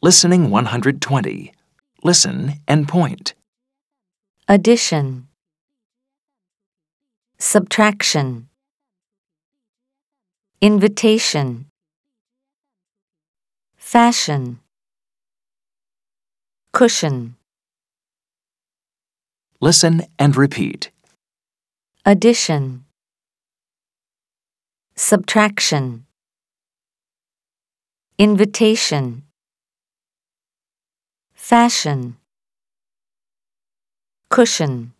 Listening 120. Listen and point. addition, subtraction, invitation, fashion, cushion, Listen and repeat. addition, subtraction, invitation, fashion, cushion.